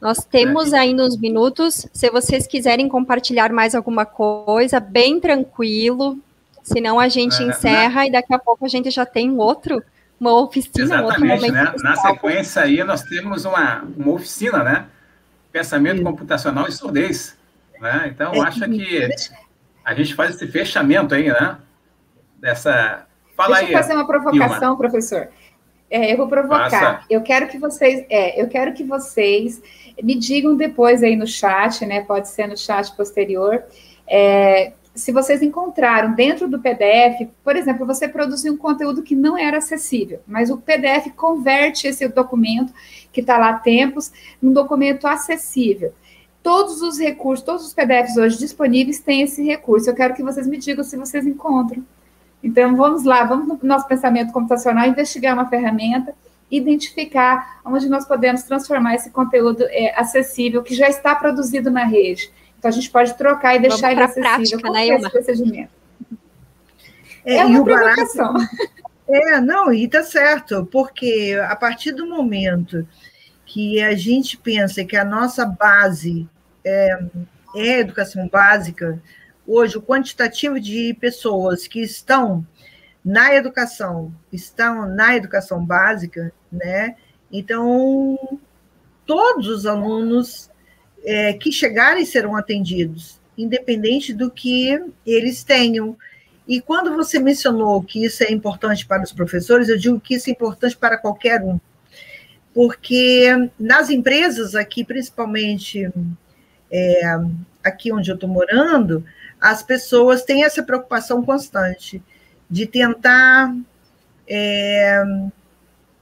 Nós temos ainda uns minutos. Se vocês quiserem compartilhar mais alguma coisa, bem tranquilo. Senão a gente é, encerra e daqui a pouco a gente já tem um outro, uma oficina, Exatamente, um. Né? Na sequência aí nós temos uma, uma oficina, né? Pensamento Sim. computacional e surdez. Né? Então, é, acho que a gente faz esse fechamento aí, né? Dessa. Fala Deixa aí. eu fazer uma provocação, professor. É, eu vou provocar. Passa. Eu quero que vocês, é, eu quero que vocês me digam depois aí no chat, né? Pode ser no chat posterior. É, se vocês encontraram dentro do PDF, por exemplo, você produziu um conteúdo que não era acessível, mas o PDF converte esse documento que está lá há tempos num documento acessível. Todos os recursos, todos os PDFs hoje disponíveis têm esse recurso. Eu quero que vocês me digam se vocês encontram. Então, vamos lá, vamos no nosso pensamento computacional investigar uma ferramenta, identificar onde nós podemos transformar esse conteúdo é, acessível que já está produzido na rede. Então, a gente pode trocar e deixar ele acessível. Prática, né, é esse procedimento? É, é uma provocação. É, não, e tá certo, porque a partir do momento que a gente pensa que a nossa base é, é a educação básica, hoje o quantitativo de pessoas que estão na educação, estão na educação básica, né? Então, todos os alunos é, que chegarem serão atendidos, independente do que eles tenham. E quando você mencionou que isso é importante para os professores, eu digo que isso é importante para qualquer um porque nas empresas aqui, principalmente é, aqui onde eu estou morando, as pessoas têm essa preocupação constante de tentar é,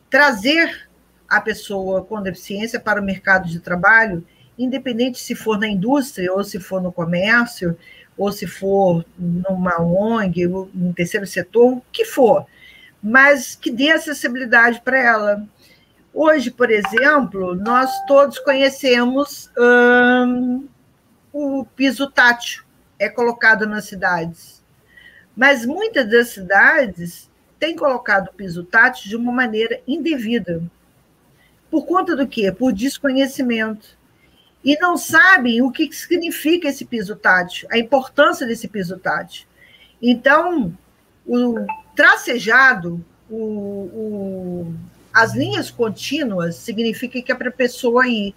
trazer a pessoa com deficiência para o mercado de trabalho, independente se for na indústria, ou se for no comércio, ou se for numa ONG, no terceiro setor, o que for, mas que dê acessibilidade para ela, Hoje, por exemplo, nós todos conhecemos hum, o piso tátil, é colocado nas cidades. Mas muitas das cidades têm colocado o piso tátil de uma maneira indevida. Por conta do quê? Por desconhecimento. E não sabem o que significa esse piso tátil, a importância desse piso tátil. Então, o tracejado, o, o as linhas contínuas significa que é para a pessoa ir.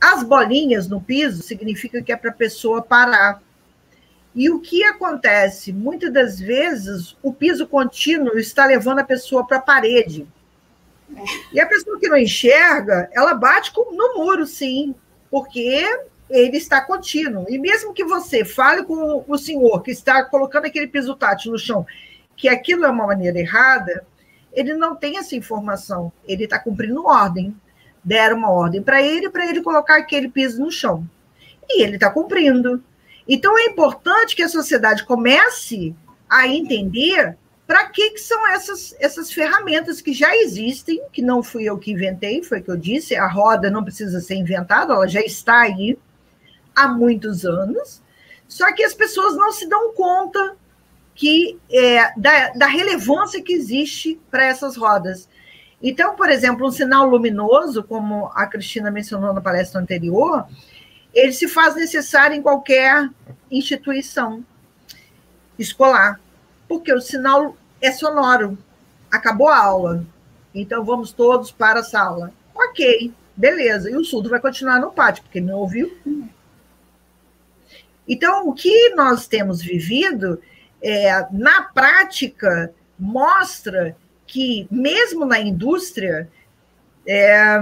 As bolinhas no piso significa que é para a pessoa parar. E o que acontece? Muitas das vezes, o piso contínuo está levando a pessoa para a parede. E a pessoa que não enxerga, ela bate no muro, sim, porque ele está contínuo. E mesmo que você fale com o senhor que está colocando aquele piso tátil no chão, que aquilo é uma maneira errada, ele não tem essa informação. Ele está cumprindo ordem. Deram uma ordem para ele, para ele colocar aquele piso no chão. E ele está cumprindo. Então, é importante que a sociedade comece a entender para que, que são essas, essas ferramentas que já existem, que não fui eu que inventei, foi o que eu disse, a roda não precisa ser inventada, ela já está aí há muitos anos, só que as pessoas não se dão conta que é, da, da relevância que existe para essas rodas. Então, por exemplo, um sinal luminoso, como a Cristina mencionou na palestra anterior, ele se faz necessário em qualquer instituição escolar, porque o sinal é sonoro. Acabou a aula, então vamos todos para a sala. Ok, beleza. E o surdo vai continuar no pátio, porque não ouviu. Então, o que nós temos vivido, é, na prática, mostra que, mesmo na indústria, é,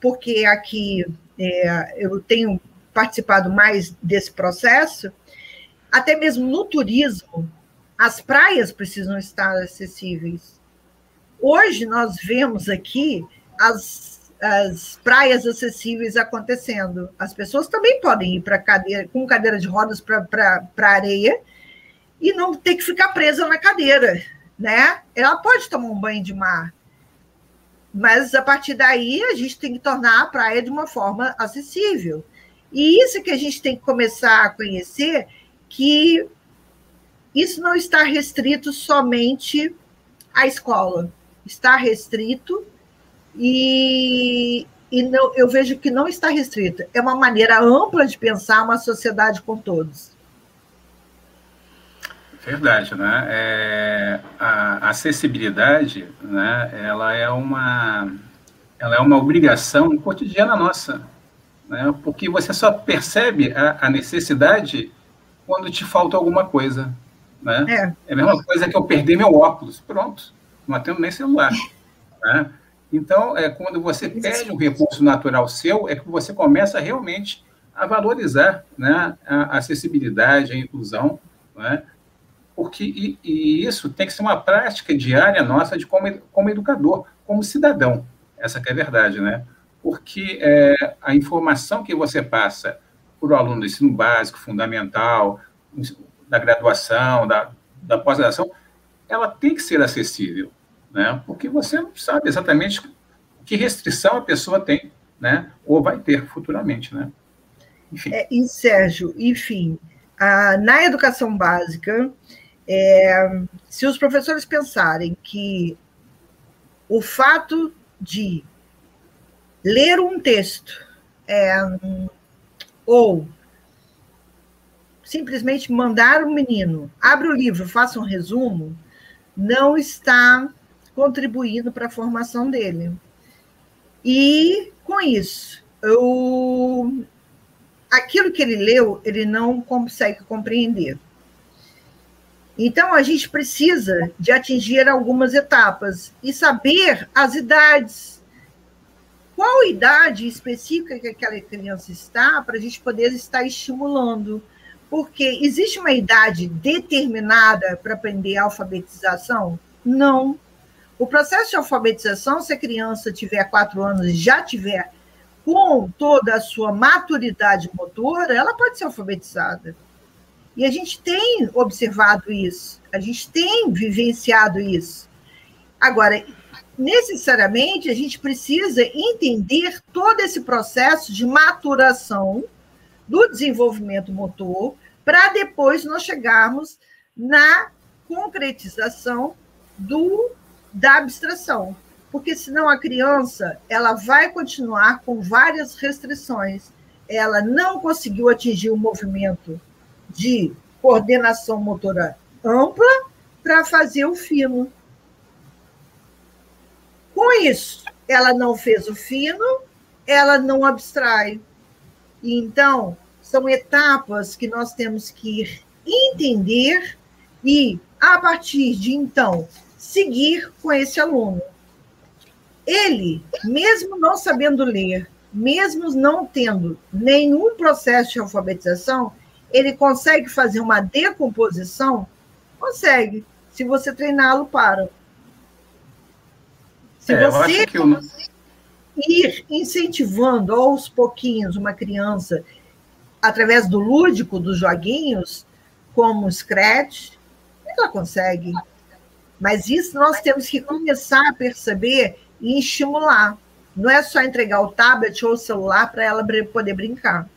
porque aqui é, eu tenho participado mais desse processo, até mesmo no turismo, as praias precisam estar acessíveis. Hoje nós vemos aqui as, as praias acessíveis acontecendo. As pessoas também podem ir para cadeira com cadeira de rodas para a areia e não ter que ficar presa na cadeira, né? Ela pode tomar um banho de mar, mas a partir daí a gente tem que tornar a praia de uma forma acessível. E isso que a gente tem que começar a conhecer que isso não está restrito somente à escola, está restrito e, e não, eu vejo que não está restrito. É uma maneira ampla de pensar uma sociedade com todos. Verdade, né? É, a acessibilidade, né? Ela é uma, ela é uma obrigação cotidiana nossa, né? Porque você só percebe a, a necessidade quando te falta alguma coisa, né? É. é a mesma coisa que eu perder meu óculos, pronto, não atendo nem celular, né? Então, é quando você perde um recurso natural seu, é que você começa realmente a valorizar, né? A acessibilidade, a inclusão, né? porque e, e, isso tem que ser uma prática diária nossa de como, como educador, como cidadão. Essa é a verdade, né? Porque é, a informação que você passa para o aluno do ensino básico, fundamental, da graduação, da, da pós-graduação, ela tem que ser acessível, né? Porque você não sabe exatamente que restrição a pessoa tem, né? Ou vai ter futuramente, né? Enfim. É, e Sérgio, enfim, a, na educação básica, é, se os professores pensarem que o fato de ler um texto é, ou simplesmente mandar o menino abre o livro, faça um resumo, não está contribuindo para a formação dele. E com isso, eu, aquilo que ele leu, ele não consegue compreender. Então, a gente precisa de atingir algumas etapas e saber as idades. Qual idade específica que aquela criança está, para a gente poder estar estimulando. Porque existe uma idade determinada para aprender a alfabetização? Não. O processo de alfabetização, se a criança tiver quatro anos e já tiver com toda a sua maturidade motora, ela pode ser alfabetizada. E a gente tem observado isso, a gente tem vivenciado isso. Agora, necessariamente, a gente precisa entender todo esse processo de maturação do desenvolvimento motor para depois nós chegarmos na concretização do da abstração, porque senão a criança ela vai continuar com várias restrições. Ela não conseguiu atingir o movimento de coordenação motora ampla para fazer o fino. Com isso, ela não fez o fino, ela não abstrai. Então, são etapas que nós temos que entender e, a partir de então, seguir com esse aluno. Ele, mesmo não sabendo ler, mesmo não tendo nenhum processo de alfabetização, ele consegue fazer uma decomposição? Consegue, se você treiná-lo para. Se é, você eu... ir incentivando aos pouquinhos uma criança através do lúdico dos joguinhos, como Scratch, ela consegue. Mas isso nós temos que começar a perceber e estimular. Não é só entregar o tablet ou o celular para ela poder brincar.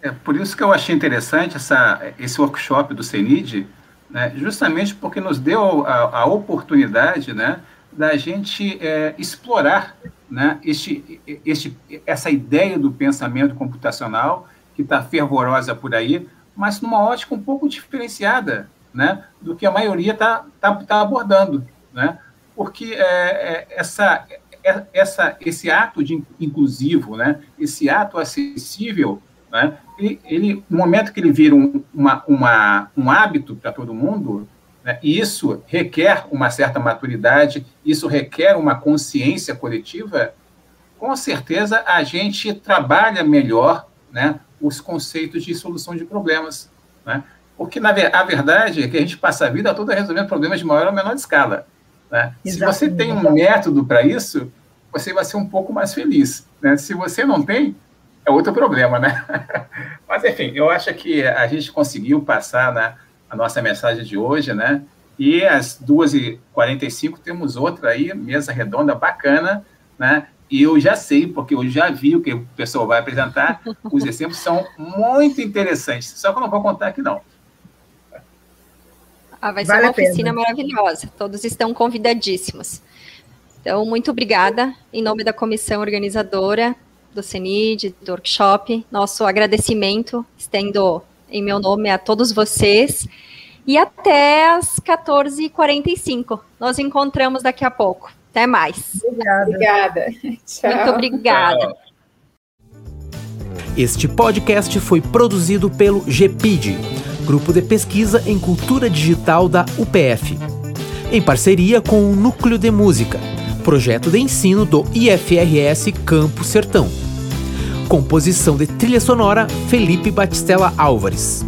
É por isso que eu achei interessante essa, esse workshop do CENID, né, justamente porque nos deu a, a oportunidade né, da gente é, explorar né, este, este, essa ideia do pensamento computacional que está fervorosa por aí, mas numa ótica um pouco diferenciada né, do que a maioria está tá, tá abordando. Né? Porque é, é, essa, é, essa, esse ato de inclusivo, né, esse ato acessível, né? ele, ele, no momento que ele vira um, uma, uma, um hábito para todo mundo, né, isso requer uma certa maturidade, isso requer uma consciência coletiva, com certeza a gente trabalha melhor né, os conceitos de solução de problemas. Né? Porque na, a verdade é que a gente passa a vida toda resolvendo problemas de maior ou menor escala. Né? Se você tem um método para isso, você vai ser um pouco mais feliz. Né? Se você não tem, é outro problema, né? Mas, enfim, eu acho que a gente conseguiu passar né, a nossa mensagem de hoje, né? E às 2h45 temos outra aí, mesa redonda bacana, né? E eu já sei, porque eu já vi o que o pessoal vai apresentar, os exemplos são muito interessantes, só que eu não vou contar aqui não. Ah, vai vale ser uma oficina maravilhosa, todos estão convidadíssimos. Então, muito obrigada, em nome da comissão organizadora, do CENID, do workshop. Nosso agradecimento, estendo em meu nome a todos vocês. E até às 14h45. Nós encontramos daqui a pouco. Até mais. Obrigada. obrigada. Muito obrigada. Este podcast foi produzido pelo GPID, Grupo de Pesquisa em Cultura Digital da UPF, em parceria com o Núcleo de Música, projeto de ensino do IFRS Campo Sertão. Composição de trilha sonora Felipe Batistella Álvares.